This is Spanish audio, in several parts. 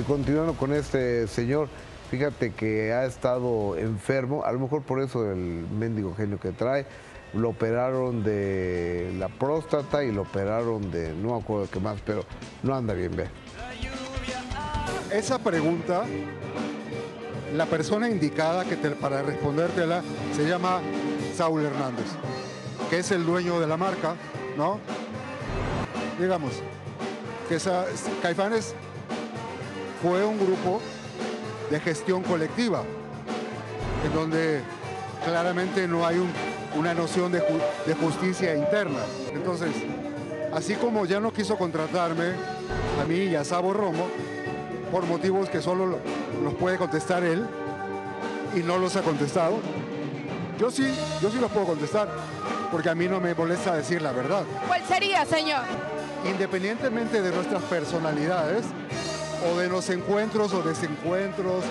continuando con este señor, fíjate que ha estado enfermo, a lo mejor por eso el mendigo genio que trae, lo operaron de la próstata y lo operaron de, no acuerdo qué más, pero no anda bien, ve. Esa pregunta, la persona indicada que para respondértela se llama Saúl Hernández, que es el dueño de la marca, ¿no? Digamos, que esa, Caifanes fue un grupo de gestión colectiva, en donde claramente no hay una noción de, justicia interna. Entonces, así como ya no quiso contratarme a mí y a Sabo Romo, por motivos que solo los puede contestar él, y no los ha contestado, yo sí, yo sí los puedo contestar, porque a mí no me molesta decir la verdad. ¿Cuál sería, señor? Independientemente de nuestras personalidades, o de los encuentros o desencuentros,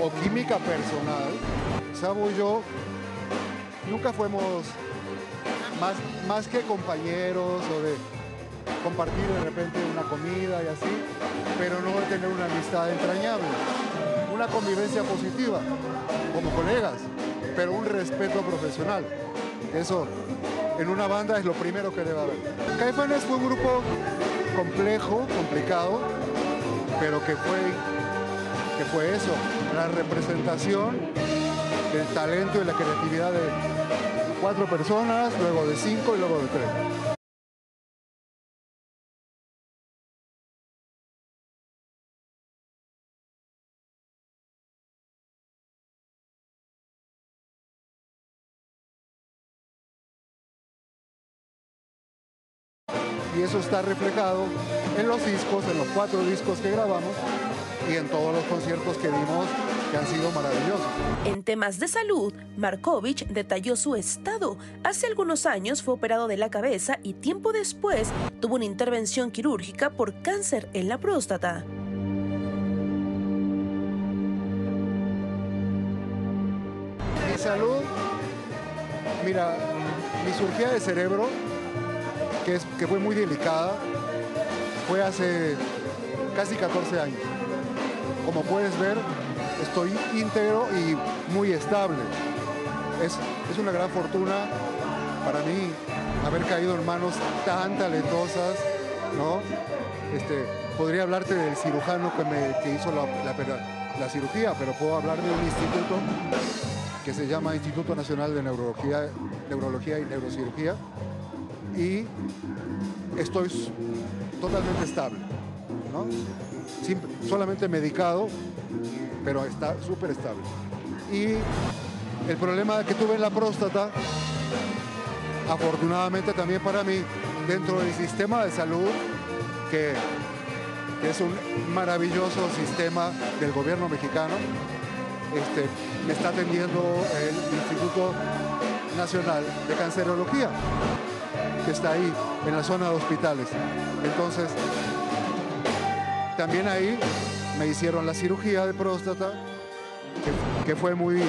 o química personal, Sabo y yo nunca fuimos más, más que compañeros o de compartir de repente una comida y así, pero no tener una amistad entrañable, una convivencia positiva como colegas, pero un respeto profesional. Eso en una banda es lo primero que debe haber. Caifanes fue un grupo complejo, complicado, pero que fue, que fue eso, la representación del talento y la creatividad de cuatro personas, luego de cinco y luego de tres. Y eso está reflejado en los discos, en los cuatro discos que grabamos y en todos los conciertos que dimos que han sido maravillosos. En temas de salud, Markovich detalló su estado. Hace algunos años fue operado de la cabeza y tiempo después tuvo una intervención quirúrgica por cáncer en la próstata. Mi salud, mira, mi cirugía de cerebro que, fue muy delicada, fue hace casi 14 años. Como puedes ver, estoy íntegro y muy estable. Es, es una gran fortuna para mí haber caído en manos tan talentosas, ¿no? Este, podría hablarte del cirujano que, me, hizo la, la, cirugía, pero puedo hablar de un instituto que se llama Instituto Nacional de Neurología, Neurología y Neurocirugía, y estoy totalmente estable, solamente medicado, pero está súper estable. Y el problema que tuve en la próstata, afortunadamente también para mí, dentro del sistema de salud, que, es un maravilloso sistema del gobierno mexicano, este, me está atendiendo el Instituto Nacional de Cancerología que está ahí, en la zona de hospitales. Entonces, también ahí me hicieron la cirugía de próstata, que, fue muy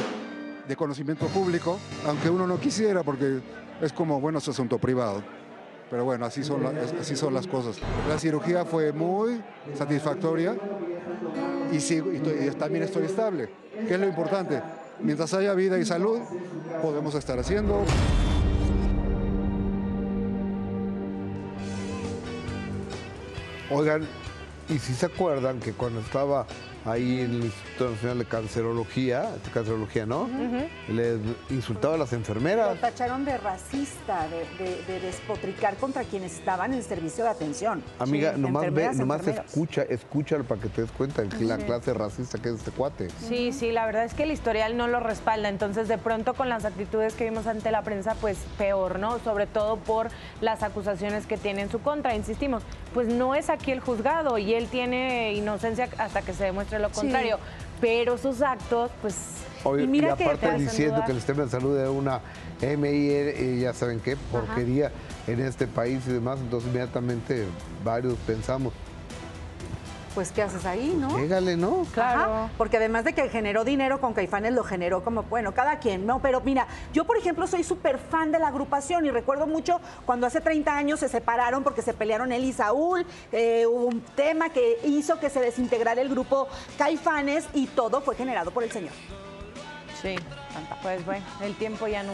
de conocimiento público, aunque uno no quisiera, porque es como, bueno, es asunto privado. Pero bueno, así son, así son las cosas. La cirugía fue muy satisfactoria y, y también estoy estable, que es lo importante. Mientras haya vida y salud, podemos estar haciendo. 我跟 y si se acuerdan que cuando estaba ahí en el Instituto Nacional de Cancerología, cancerología, ¿no? Le insultaba a las enfermeras. Lo tacharon de racista, de, despotricar contra quienes estaban en servicio de atención. Amiga, nomás, ve, nomás escucha, escúchalo para que te des cuenta de la clase racista que es este cuate. Sí, sí, la verdad es que el historial no lo respalda, entonces de pronto con las actitudes que vimos ante la prensa, pues peor, ¿no? Sobre todo por las acusaciones que tiene en su contra, insistimos, pues no es aquí el juzgado y él tiene inocencia hasta que se demuestre lo contrario. Pero sus actos, pues. y, mira aparte diciendo que el sistema de salud es una MI, ya saben qué, porquería en este país y demás, entonces inmediatamente varios pensamos. Pues ¿qué haces ahí, no? Llégale, ¿no? Claro. Ajá, porque además de que generó dinero con Caifanes, lo generó como, bueno, cada quien, ¿no? Pero mira, yo por ejemplo soy súper fan de la agrupación y recuerdo mucho cuando hace 30 años se separaron porque se pelearon él y Saúl, eh, hubo un tema que hizo que se desintegrara el grupo Caifanes y todo fue generado por el señor. Sí, pues bueno, el tiempo ya no